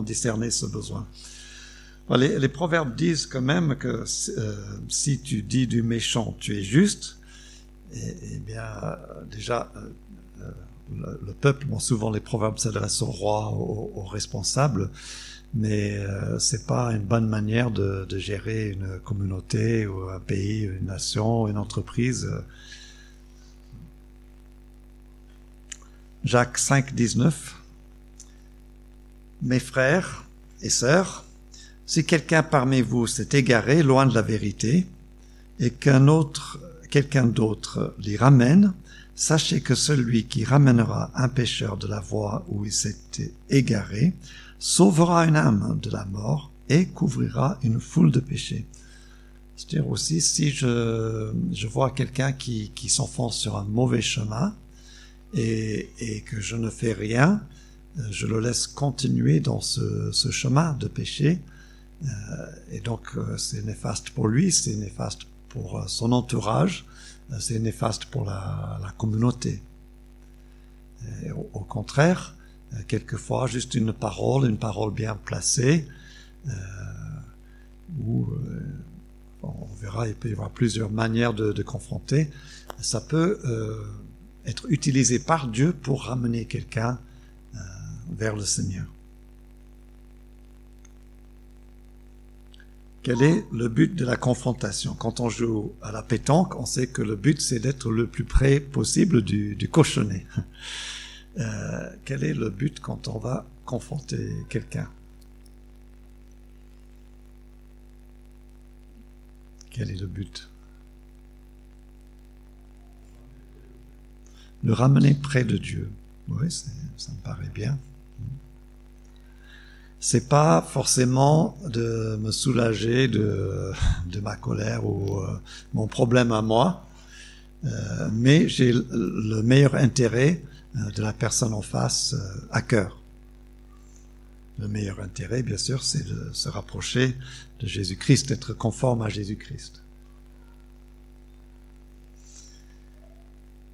discerner ce besoin. Les, proverbes disent quand même que euh, si tu dis du méchant, tu es juste, et, bien déjà euh, le, le, peuple, souvent les proverbes s'adressent au roi, aux, aux responsables, mais euh, c'est pas une bonne manière de, gérer une communauté ou un pays, une nation, une entreprise. Jacques 5, 19. Mes frères et sœurs, si quelqu'un parmi vous s'est égaré loin de la vérité et qu'un autre, quelqu'un d'autre l'y ramène, sachez que celui qui ramènera un pécheur de la voie où il s'est égaré sauvera une âme de la mort et couvrira une foule de péchés. C'est-à-dire aussi, si je, je vois quelqu'un qui, qui s'enfonce sur un mauvais chemin et, et que je ne fais rien, je le laisse continuer dans ce, ce chemin de péché. Euh, et donc, euh, c'est néfaste pour lui, c'est néfaste pour euh, son entourage, c'est néfaste pour la, la communauté. Et au, au, contraire, quelquefois, juste une parole, une parole bien placée, euh, où on verra, il peut y avoir plusieurs manières de, de confronter, ça peut euh, être utilisé par Dieu pour ramener quelqu'un vers le Seigneur. Quel est le but de la confrontation? Quand on joue à la pétanque, on sait que le but c'est d'être le plus près possible du, cochonnet. Euh, quel est le but quand on va confronter quelqu'un? Quel est le but? Le ramener près de Dieu. Oui, ça me paraît bien c'est pas forcément de me soulager de, ma colère ou euh, mon problème à moi, euh, mais j'ai le meilleur intérêt euh, de la personne en face à cœur. Le meilleur intérêt, bien sûr, c'est de se rapprocher de Jésus-Christ, d'être conforme à Jésus-Christ.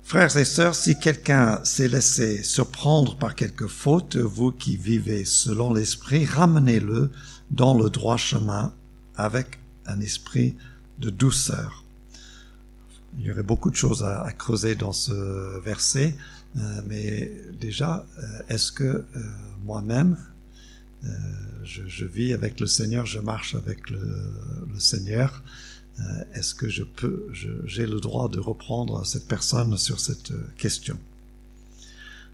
Frères et sœurs, si quelqu'un s'est laissé surprendre par quelque faute, vous qui vivez selon l'esprit, ramenez-le dans le droit chemin avec un esprit de douceur. Il y aurait beaucoup de choses à, creuser dans ce verset, euh, mais déjà, euh, est-ce que euh, moi-même, je, vis avec le Seigneur, je marche avec le, Seigneur, est-ce que je peux, j'ai le droit de reprendre cette personne sur cette euh, question?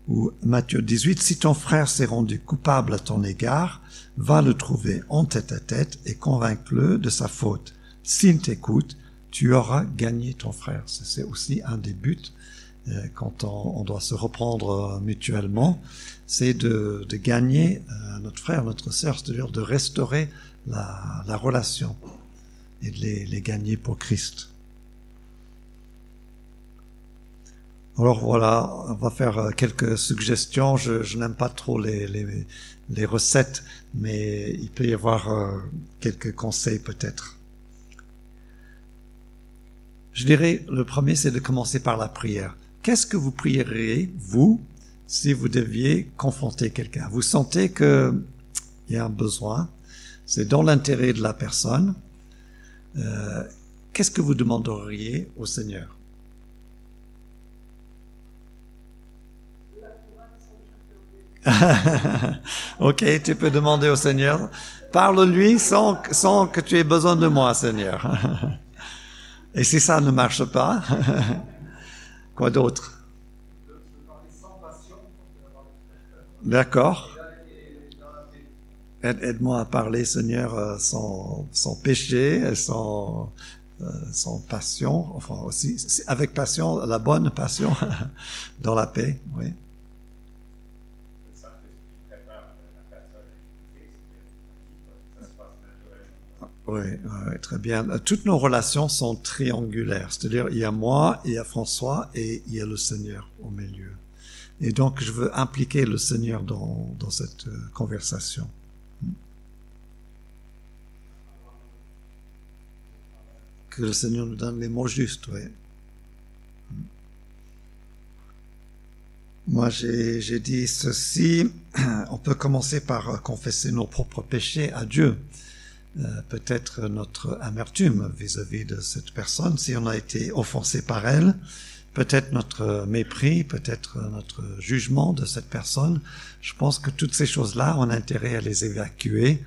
Ou Matthieu 18, si ton frère s'est rendu coupable à ton égard, va le trouver en tête à tête et convainc-le de sa faute. S'il t'écoute, tu auras gagné ton frère. C'est aussi un des buts euh, quand on, doit se reprendre mutuellement, c'est de, gagner euh, notre frère, notre sœur, c'est-à-dire de restaurer la relation et de les, les gagner pour Christ. Alors voilà, on va faire euh, quelques suggestions. Je, je n'aime pas trop les, les, les, recettes, mais il peut y avoir euh, quelques conseils peut-être. Je dirais, le premier, c'est de commencer par la prière. Qu'est-ce que vous prieriez, vous, si vous deviez confronter quelqu'un? Vous sentez qu'il y a un besoin, c'est dans l'intérêt de la personne, euh, qu'est-ce que vous demanderiez au Seigneur? Ok, tu peux demander au Seigneur. Parle-lui sans, sans que tu aies besoin de moi, Seigneur. Et si ça ne marche pas, quoi d'autre? D'accord. Aide-moi à parler, Seigneur, euh, sans, sans péché, sans, euh, sans passion, enfin aussi, avec passion, la bonne passion, dans la paix, oui. Oui, oui, très bien. Toutes nos relations sont triangulaires, c'est-à-dire il y a moi, il y a François et il y a le Seigneur au milieu. Et donc je veux impliquer le Seigneur dans, dans cette euh, conversation. Que le Seigneur nous donne les mots justes. Moi, j'ai dit ceci. On peut commencer par confesser nos propres péchés à Dieu. Euh, peut-être notre amertume vis-à-vis de cette personne, si on a été offensé par elle, peut-être notre mépris, peut-être notre jugement de cette personne. Je pense que toutes ces choses-là, on a intérêt à les évacuer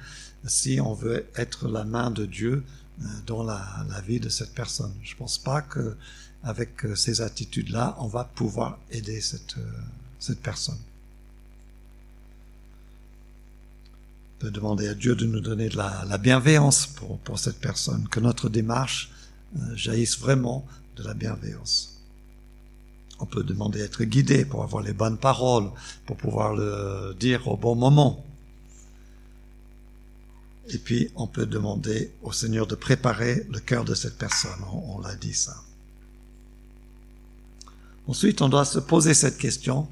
si on veut être la main de Dieu euh, dans la, vie de cette personne. Je pense pas que avec euh, ces attitudes-là, on va pouvoir aider cette, personne. de demander à Dieu de nous donner de la, la bienveillance pour, cette personne, que notre démarche euh, jaillisse vraiment de la bienveillance. On peut demander d'être guidé pour avoir les bonnes paroles, pour pouvoir le dire au bon moment. Et puis, on peut demander au Seigneur de préparer le cœur de cette personne. On, on l'a dit ça. Ensuite, on doit se poser cette question.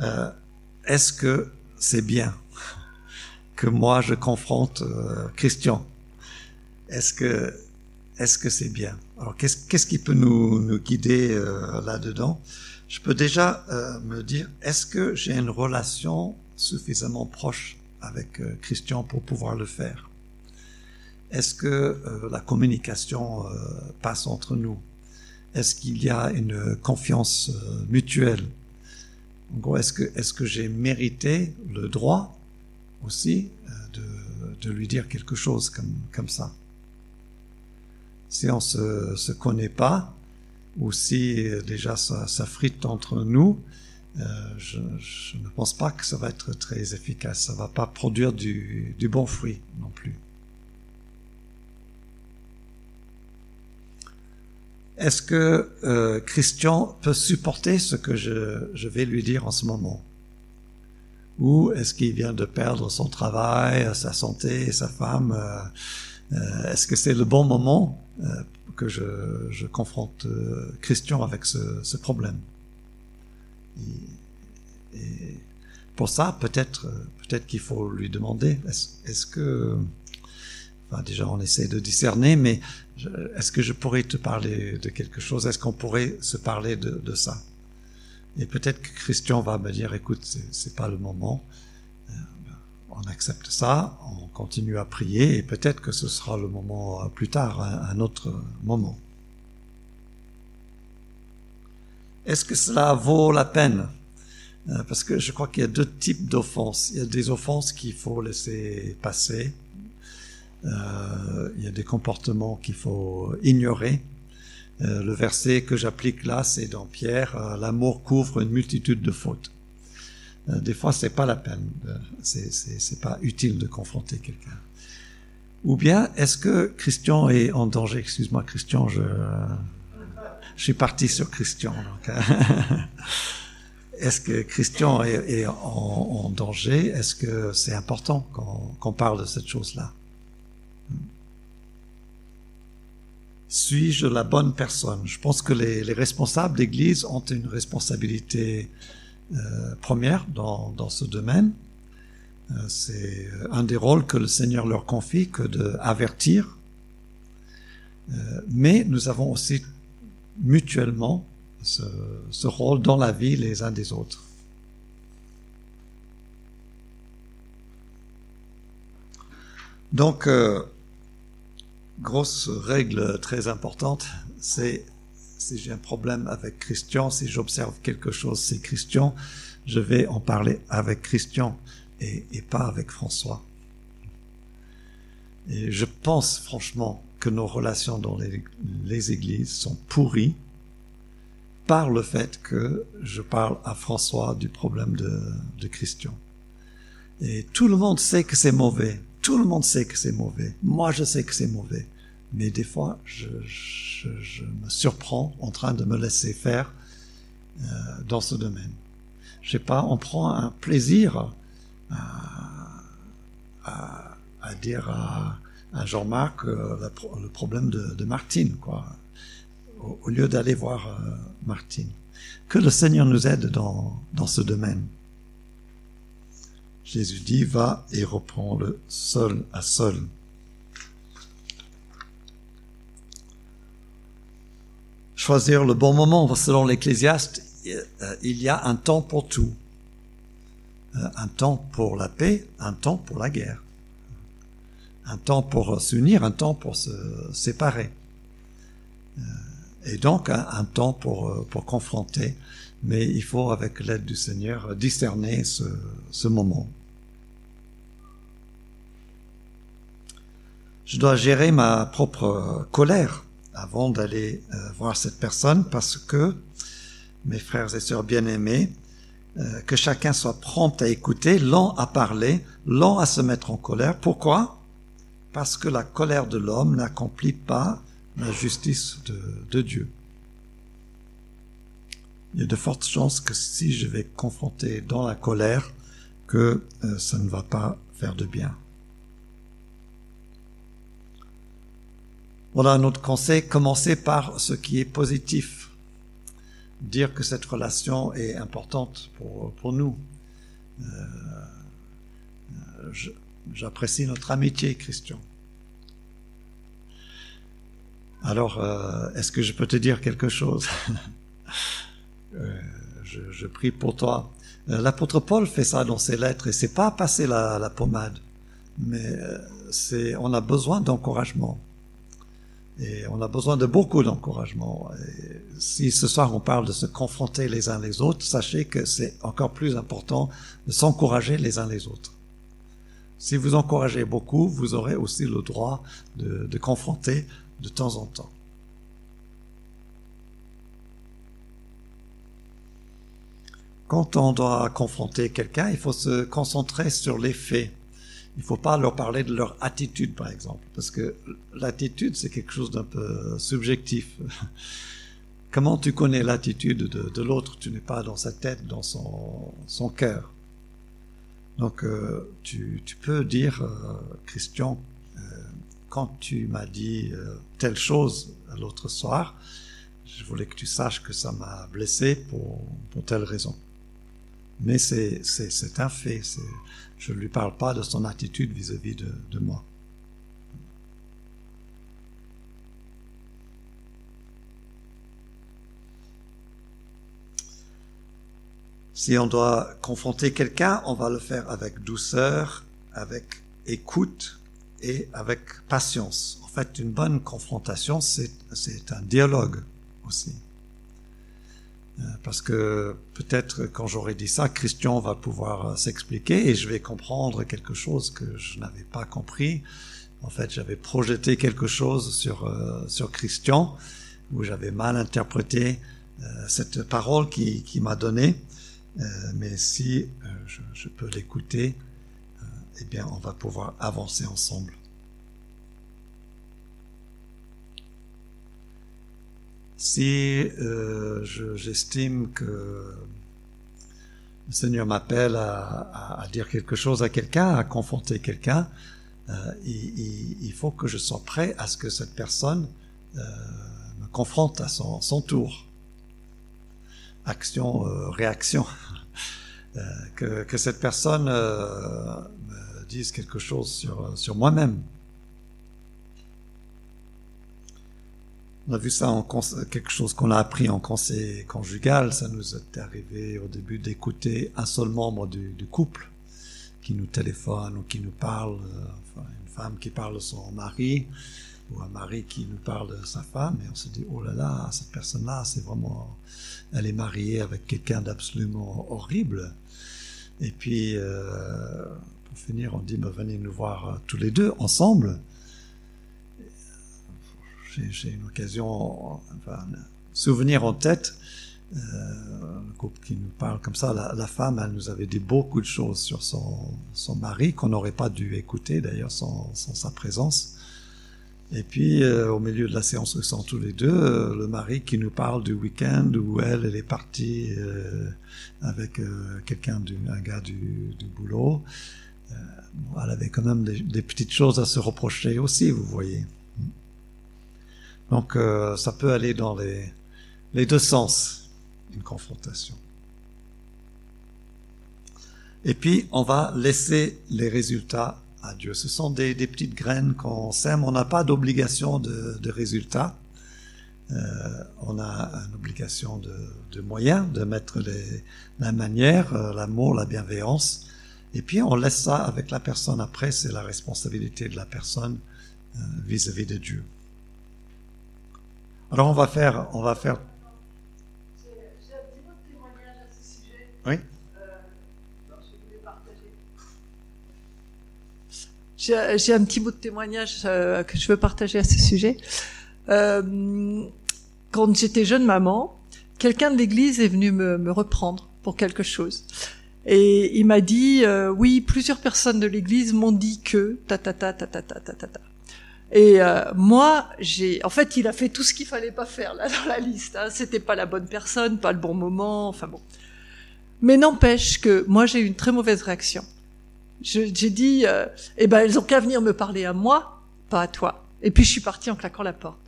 Euh, Est-ce que c'est bien que moi je confronte euh, Christian? Est-ce que est-ce que c'est bien? Alors qu'est-ce qu'est-ce qui peut nous guider euh, là-dedans? Je peux déjà euh, me dire est-ce que j'ai une relation suffisamment proche avec euh, Christian pour pouvoir le faire? Est-ce que la communication passe entre nous? Est-ce qu'il y a une confiance mutuelle? En gros, est-ce que j'ai mérité le droit aussi de, lui dire quelque chose comme ça? Si on se, se connaît pas, ou si déjà ça, ça frite entre nous, euh, je, je, ne pense pas que ça va être très efficace. Ça va pas produire du, du bon fruit non plus. Est-ce que euh, Christian peut supporter ce que je, je vais lui dire en ce moment? Ou est-ce qu'il vient de perdre son travail, sa santé, sa femme euh, euh, Est-ce que c'est le bon moment euh, que je, je confronte euh, Christian avec ce, ce problème? Et, pour ça, peut-être peut-être qu'il faut lui demander est-ce est que Enfin, déjà, on essaie de discerner, mais est-ce que je pourrais te parler de quelque chose? Est-ce qu'on pourrait se parler de, de ça? Et peut-être que Christian va me dire, écoute, c'est pas le moment. On accepte ça, on continue à prier et peut-être que ce sera le moment euh, plus tard, un autre moment. Est-ce que cela vaut la peine? Euh, Parce que je crois qu'il y a deux types d'offenses. Il y a des offenses qu'il faut laisser passer. Euh, il y a des comportements qu'il faut ignorer. Le verset que j'applique là, c'est dans Pierre, l'amour couvre une multitude de fautes. Euh, des fois, c'est pas la peine, c'est pas utile de confronter quelqu'un. Ou bien, est-ce que Christian est en danger? Excuse-moi, Christian, je, je suis parti sur Christian. est-ce que Christian est, en, danger? Est-ce que c'est important qu'on qu parle de cette chose-là? Suis-je la bonne personne? Je pense que les responsables d'Église ont une responsabilité euh, première dans, ce domaine. Euh, c'est un des rôles que le Seigneur leur confie que d'avertir. Euh, mais nous avons aussi mutuellement ce, rôle dans la vie les uns des autres. Donc, euh, grosse règle très importante, c'est si j'ai un problème avec Christian, si j'observe quelque chose, c'est Christian, je vais en parler avec Christian et, pas avec François. Et je pense franchement que nos relations dans les, églises sont pourries par le fait que je parle à François du problème de Christian. Et tout le monde sait que c'est mauvais. Tout le monde sait que c'est mauvais. Moi, je sais que c'est mauvais. Mais des fois, je, je, je, me surprends en train de me laisser faire euh, dans ce domaine. Je sais pas, on prend un plaisir à, à, à dire à, à Jean-Marc euh, le problème de, de Martine, quoi, au, lieu d'aller voir euh, Martine. Que le Seigneur nous aide dans, dans ce domaine. Jésus dit, va et reprends le seul à seul. Choisir le bon moment, selon l'Ecclésiaste, il y a un temps pour tout. Un temps pour la paix, un temps pour la guerre. Un temps pour s'unir, un temps pour se séparer. Et donc un, temps pour, pour confronter. Mais il faut, avec l'aide du Seigneur, discerner ce, ce moment. Je dois gérer ma propre colère avant d'aller euh, voir cette personne parce que, mes frères et sœurs bien-aimés, euh, que chacun soit prompt à écouter, lent à parler, lent à se mettre en colère. Pourquoi? Parce que la colère de l'homme n'accomplit pas la justice de, Dieu. Il y a de fortes chances que si je vais confronter dans la colère, que euh, ça ne va pas faire de bien. Voilà un autre conseil, commencer par ce qui est positif. Dire que cette relation est importante pour, pour nous. Euh, J'apprécie notre amitié, Christian. Alors, euh, est-ce que je peux te dire quelque chose? Euh, je, je, prie pour toi. Euh, l'apôtre Paul fait ça dans ses lettres et c'est pas passer la, la pommade, mais euh, c'est on a besoin d'encouragement. Et on a besoin de beaucoup d'encouragement. Si ce soir on parle de se confronter les uns les autres, sachez que c'est encore plus important de s'encourager les uns les autres. Si vous encouragez beaucoup, vous aurez aussi le droit de, de confronter de temps en temps. Quand on doit confronter quelqu'un, il faut se concentrer sur les faits il faut pas leur parler de leur attitude, par exemple, parce que l'attitude, c'est quelque chose d'un peu subjectif. Comment tu connais l'attitude de, l'autre? Tu n'es pas dans sa tête, dans son, cœur. Donc, euh, tu, peux dire, euh, Christian, euh, quand tu m'as dit telle chose l'autre soir, je voulais que tu saches que ça m'a blessé pour, pour telle raison. Mais c'est un fait. Je ne lui parle pas de son attitude vis-à-vis -vis de, de moi. Si on doit confronter quelqu'un, on va le faire avec douceur, avec écoute et avec patience. En fait, une bonne confrontation, c'est un dialogue aussi. Euh, parce que peut-être quand j'aurai dit ça, Christian va pouvoir euh, s'expliquer et je vais comprendre quelque chose que je n'avais pas compris. En fait, j'avais projeté quelque chose sur euh, sur Christian où j'avais mal interprété euh, cette parole qui, qui m'a donnée. Euh, mais si je, je, peux l'écouter, eh bien, on va pouvoir avancer ensemble. Si euh, j'estime que le Seigneur m'appelle à, dire quelque chose à quelqu'un, à confronter quelqu'un, euh, il, faut que je sois prêt à ce que cette personne euh, me confronte à son, tour. Action, euh, réaction. Que, cette personne me dise quelque chose sur, sur moi-même. On a vu ça en quelque chose qu'on a appris en conseil conjugal. Ça nous est arrivé au début d'écouter un seul membre du, couple qui nous téléphone ou qui nous parle, euh, enfin, une femme qui parle de son mari ou un mari qui nous parle de sa femme. Et on se dit oh là là cette personne là c'est vraiment elle est mariée avec quelqu'un d'absolument horrible. Et puis euh, pour finir on dit bah, venez nous voir tous les deux ensemble j'ai une occasion, un souvenir en tête, euh, un couple qui nous parle comme ça, la, femme, elle nous avait dit beaucoup de choses sur son, mari qu'on n'aurait pas dû écouter d'ailleurs sans, sa présence. Et puis, euh, au milieu de la séance, nous sommes tous les deux, euh, le mari qui nous parle du week-end où elle, est partie euh, avec quelqu'un, un gars du, boulot. Elle avait quand même des petites choses à se reprocher aussi, vous voyez. Donc euh, ça peut aller dans les, les deux sens, une confrontation. Et puis on va laisser les résultats à Dieu. Ce sont des, des petites graines qu'on sème. On n'a pas d'obligation de, de résultats. on a une obligation de, de moyens, de mettre les, la manière, l'amour, la bienveillance. Et puis on laisse ça avec la personne. Après, c'est la responsabilité de la personne vis-à-vis -vis de Dieu. Alors on va faire, on va faire Oui. J'ai un petit bout de témoignage euh, que je veux partager à ce sujet. Euh, quand j'étais jeune maman, quelqu'un de l'église est venu me, me, reprendre pour quelque chose. Et il m'a dit, euh, oui, plusieurs personnes de l'église m'ont dit que, ta ta ta ta ta ta ta ta. Et euh, moi, j'ai, en fait, il a fait tout ce qu'il fallait pas faire là dans la liste. Hein. C'était pas la bonne personne, pas le bon moment, enfin bon. Mais n'empêche que moi j'ai eu une très mauvaise réaction. J'ai dit, euh, eh ben elles ont qu'à venir me parler à moi, pas à toi. Et puis je suis partie en claquant la porte.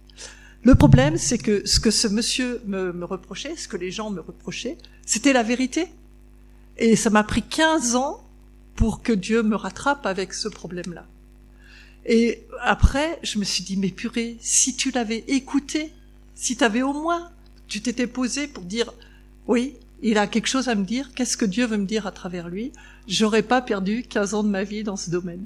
Le problème, c'est que ce que ce monsieur me, me reprochait, ce que les gens me reprochaient, c'était la vérité. Et ça m'a pris 15 ans pour que Dieu me rattrape avec ce problème-là. Et après, je me suis dit, mais purée, si tu l'avais écouté, si tu avais au moins, tu t'étais posé pour dire, oui, il a quelque chose à me dire, qu'est-ce que Dieu veut me dire à travers lui, j'aurais pas perdu 15 ans de ma vie dans ce domaine.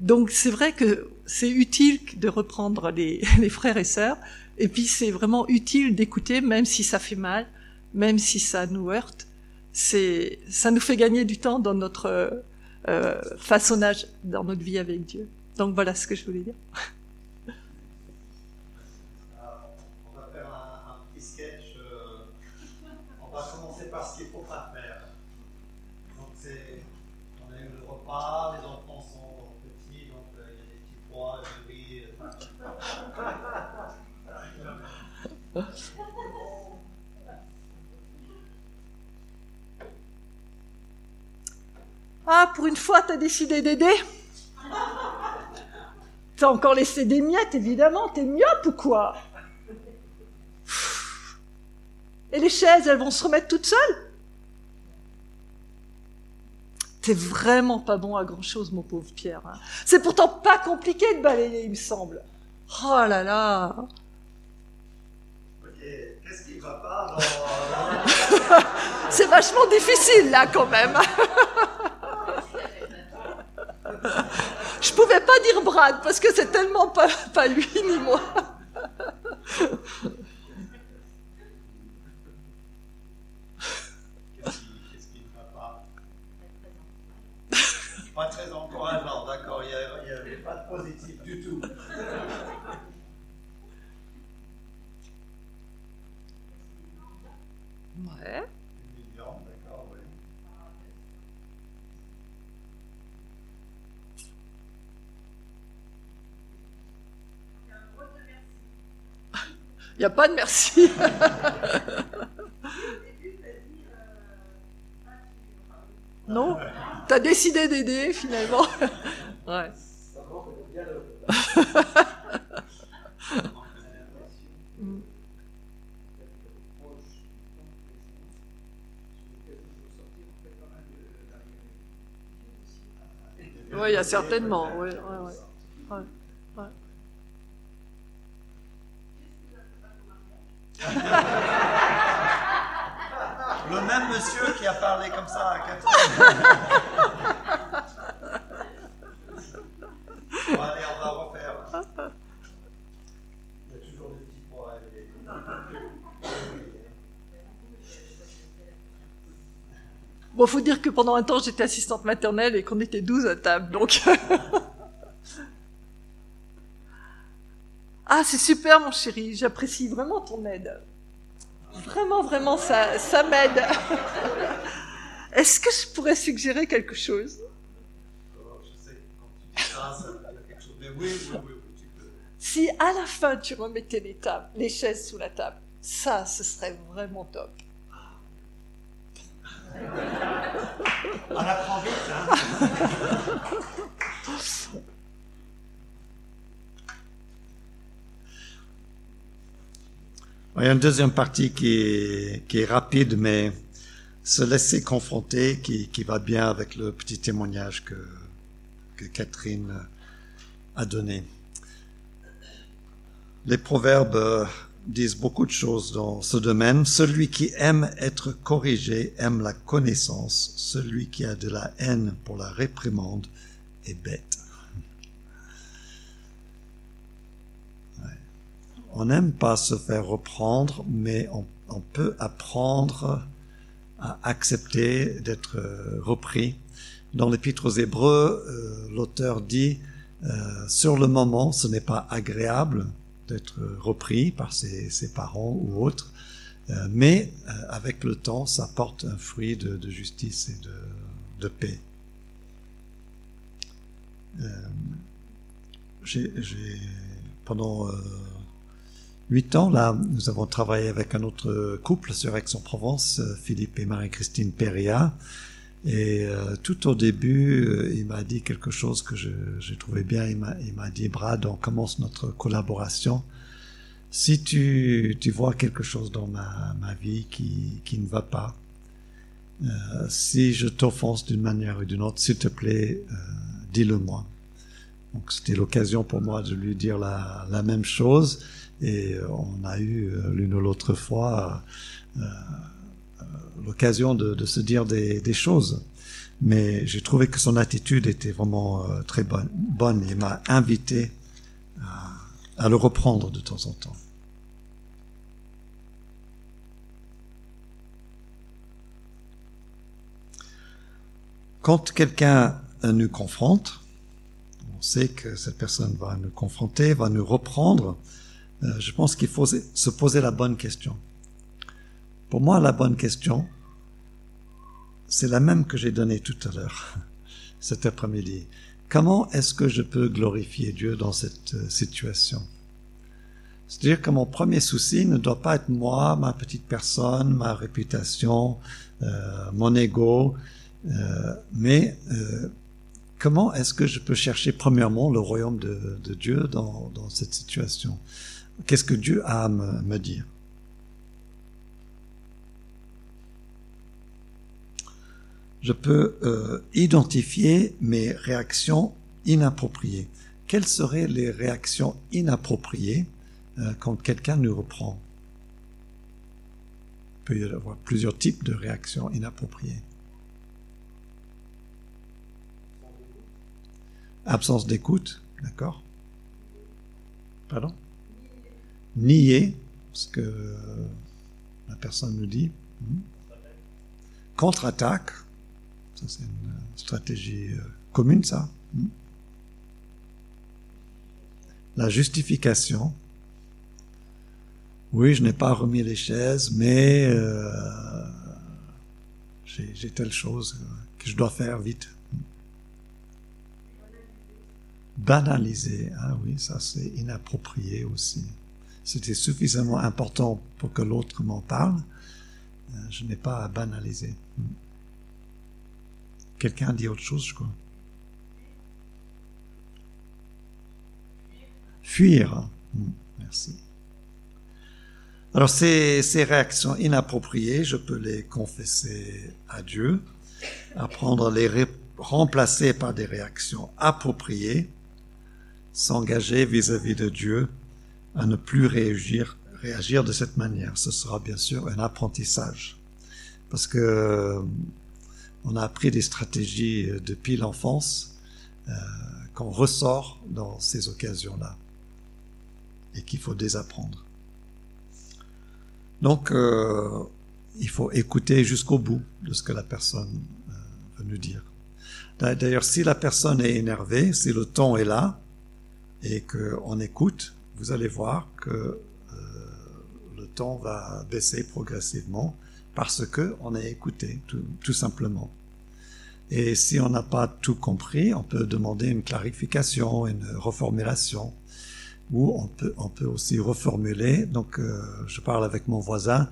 Donc c'est vrai que c'est utile de reprendre les, les, frères et sœurs, et puis c'est vraiment utile d'écouter, même si ça fait mal, même si ça nous heurte. C'est, ça nous fait gagner du temps dans notre euh, façonnage, dans notre vie avec Dieu. Donc voilà ce que je voulais dire. les enfants sont petits, donc euh, il y a des petits pois, des riz. Euh. Ah, pour une fois, t'as décidé d'aider? T'as encore laissé des miettes, évidemment. T'es myope ou quoi? Et les chaises, elles vont se remettre toutes seules? T'es vraiment pas bon à grand chose, mon pauvre Pierre. Hein. C'est pourtant pas compliqué de balayer, il me semble. Oh là là. Qu'est-ce qui va pas dans... C'est vachement difficile là quand même. Je pouvais pas dire Brad parce que c'est tellement pas, pas lui ni moi. Pas très encourageant, d'accord, il n'y avait pas de positif du tout. Ouais. N'y a pas de merci. non T'as décidé d'aider finalement. ouais. Oui, il y a certainement. Ouais, ouais, ouais. ouais. Le même monsieur qui a parlé comme ça à Catherine. bon, allez, on va refaire. Il y a toujours des petits points Bon, faut dire que pendant un temps, j'étais assistante maternelle et qu'on était 12 à table, donc. ah, c'est super, mon chéri. J'apprécie vraiment ton aide. Vraiment, vraiment, ça, ça m'aide. Est-ce que je pourrais suggérer quelque chose? Si à la fin tu remettais les tables, les chaises sous la table, ça, ce serait vraiment top. On apprend vite, hein Il y a une deuxième partie qui est, rapide, mais se laisser confronter, qui, va bien avec le petit témoignage que Catherine a donné. Les proverbes disent beaucoup de choses dans ce domaine. Celui qui aime être corrigé aime la connaissance. Celui qui a de la haine pour la réprimande est bête. On n'aime pas se faire reprendre, mais on, peut apprendre à accepter d'être euh, repris. Dans l'Épître aux Hébreux, euh, l'auteur dit euh, sur le moment, ce n'est pas agréable d'être repris par ses, parents ou autres, euh, mais euh, avec le temps, ça porte un fruit de, justice et de, paix. J'ai pendant huit ans, là, nous avons travaillé avec un autre couple sur Aix-en-Provence, Philippe et Marie-Christine Perria. Et euh, tout au début, euh, il m'a dit quelque chose que j'ai trouvé bien. Il m'a dit, Brad, on commence notre collaboration. Si tu, tu vois quelque chose dans ma, ma vie qui, qui ne va pas, euh, si je t'offense d'une manière ou d'une autre, s'il te plaît, euh, dis-le moi. Donc c'était l'occasion pour moi de lui dire la, la même chose. Et euh, on a eu l'une ou l'autre fois l'occasion de, se dire des, choses. Mais j'ai trouvé que son attitude était vraiment euh, très bonne. bonne. Il m'a invité à, à, le reprendre de temps en temps. Quand quelqu'un nous confronte, on sait que cette personne va nous confronter, va nous reprendre, euh, je pense qu'il faut se poser la bonne question. Pour moi, la bonne question, c'est la même que j'ai donnée tout à l'heure, cet après-midi. Comment est-ce que je peux glorifier Dieu dans cette euh, situation? C'est-à-dire que mon premier souci ne doit pas être moi, ma petite personne, ma réputation, euh, mon ego, euh, mais euh, comment est-ce que je peux chercher premièrement le royaume de, de Dieu dans, dans, cette situation? Qu'est-ce que Dieu a à me, me dire? Je peux euh, identifier mes réactions inappropriées. Quelles seraient les réactions inappropriées euh, quand quelqu'un nous reprend? Il peut y avoir plusieurs types de réactions inappropriées. Absence d'écoute, d'accord? Pardon? Nier ce que la personne nous dit. Contre-attaque, ça, c'est une stratégie commune, ça. La justification. Oui, je n'ai pas remis les chaises, mais euh, j'ai telle chose que je dois faire vite. Banaliser, ah oui, ça c'est inapproprié aussi. C'était suffisamment important pour que l'autre m'en parle. Je n'ai pas à banaliser. Quelqu'un dit autre chose, je crois. Fuir. Merci. Alors ces, ces réactions inappropriées, je peux les confesser à Dieu, apprendre à les remplacer par des réactions appropriées, s'engager vis-à-vis de Dieu à ne plus réagir, réagir de cette manière. Ce sera bien sûr un apprentissage. Parce que on a appris des stratégies depuis l'enfance euh, qu'on ressort dans ces occasions-là et qu'il faut désapprendre. Donc, euh, il faut écouter jusqu'au bout de ce que la personne euh, veut nous dire. D'ailleurs, si la personne est énervée, si le ton est là et qu'on écoute, vous allez voir que euh, le ton va baisser progressivement parce que on a écouté, tout, simplement. Et si on n'a pas tout compris, on peut demander une clarification, une reformulation, ou on peut, on peut aussi reformuler. Donc, euh, je parle avec mon voisin.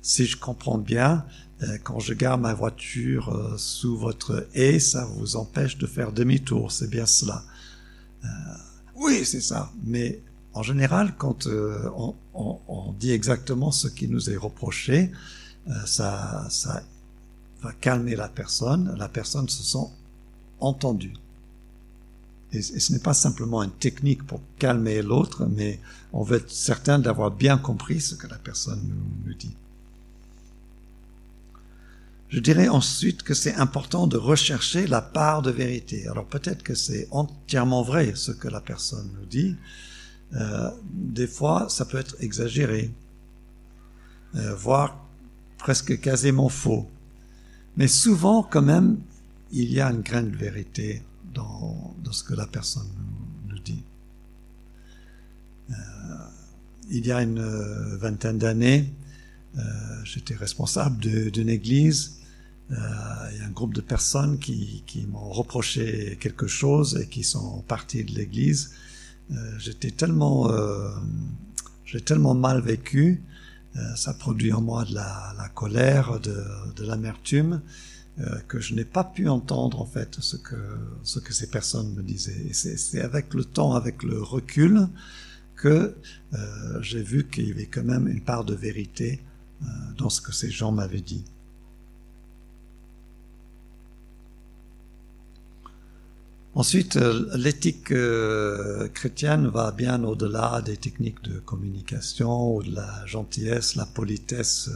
Si je comprends bien, euh, quand je garde ma voiture euh, sous votre haie, ça vous empêche de faire demi-tour. C'est bien cela. Oui, c'est ça. Mais en général, quand on, dit exactement ce qui nous est reproché, ça, ça va calmer la personne, la personne se sent entendue. Et, ce n'est pas simplement une technique pour calmer l'autre, mais on veut être certain d'avoir bien compris ce que la personne nous, dit. Je dirais ensuite que c'est important de rechercher la part de vérité. Alors peut-être que c'est entièrement vrai ce que la personne nous dit. Euh, des fois, ça peut être exagéré, euh, voire presque quasiment faux. Mais souvent, quand même, il y a une graine de vérité dans, ce que la personne nous, dit. Euh, il y a une euh, vingtaine d'années, euh, j'étais responsable d'une église. il y a un groupe de personnes qui, m'ont reproché quelque chose et qui sont partis de l'église. J'étais tellement, j'ai tellement mal vécu, ça produit en moi de la, colère, de, l'amertume. Euh, que je n'ai pas pu entendre en fait ce que ce que ces personnes me disaient. Et c'est avec le temps, avec le recul, que euh, j'ai vu qu'il y avait quand même une part de vérité euh, dans ce que ces gens m'avaient dit. Ensuite, l'éthique chrétienne va bien au-delà des techniques de communication ou de la gentillesse, la politesse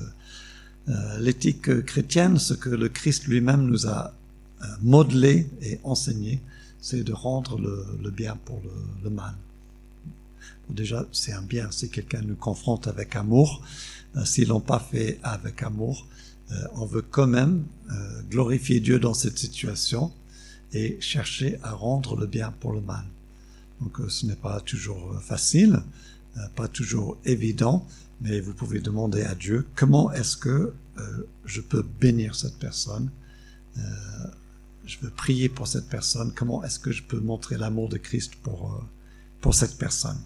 euh, l'éthique chrétienne, ce que le Christ lui-même nous a euh, modelé et enseigné, c'est de rendre le, bien pour le, mal. Déjà, c'est un bien si quelqu'un nous confronte avec amour. Euh, S'ils l'ont pas fait avec amour, euh, on veut quand même glorifier Dieu dans cette situation et chercher à rendre le bien pour le mal. Donc, ce n'est pas toujours facile, pas toujours évident, mais vous pouvez demander à Dieu comment est-ce que euh, je peux bénir cette personne. Euh, je veux prier pour cette personne. Comment est-ce que je peux montrer l'amour de Christ pour, euh, pour cette personne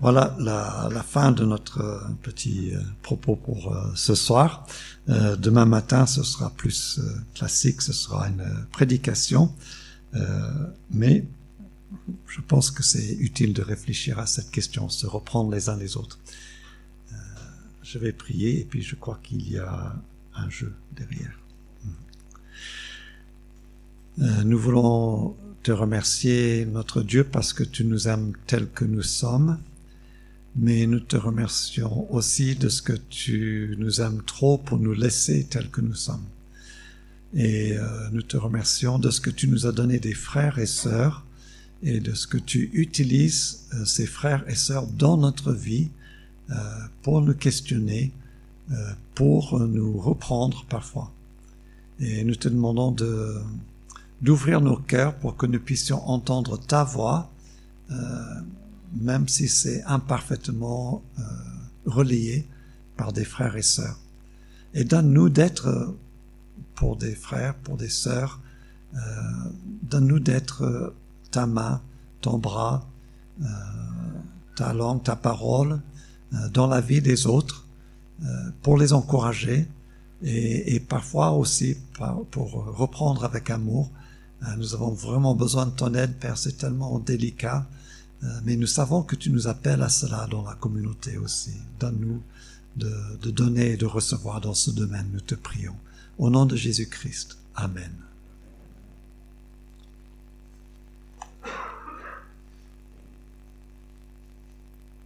Voilà la, fin de notre petit propos pour ce soir. demain matin, ce sera plus classique, ce sera une prédication. mais je pense que c'est utile de réfléchir à cette question, se reprendre les uns les autres. Euh, je vais prier et puis je crois qu'il y a un jeu derrière. Euh, nous voulons te remercier, notre Dieu, parce que tu nous aimes tels que nous sommes, mais nous te remercions aussi de ce que tu nous aimes trop pour nous laisser tels que nous sommes. Et euh, nous te remercions de ce que tu nous as donné des frères et sœurs et de ce que tu utilises euh, ces frères et sœurs dans notre vie euh, pour nous questionner, pour nous reprendre parfois. Et nous te demandons de d'ouvrir nos cœurs pour que nous puissions entendre ta voix, même si c'est imparfaitement relayé par des frères et sœurs. Et donne-nous d'être pour des frères, pour des sœurs, donne-nous d'être ta main, ton bras, euh, ta langue, ta parole euh, dans la vie des autres euh, pour les encourager et, et parfois aussi pour reprendre avec amour. nous avons vraiment besoin de ton aide, Père, c'est tellement délicat, mais nous savons que tu nous appelles à cela dans la communauté aussi. Donne-nous de, de donner et de recevoir dans ce domaine, nous te prions. Au nom de Jésus-Christ. Amen.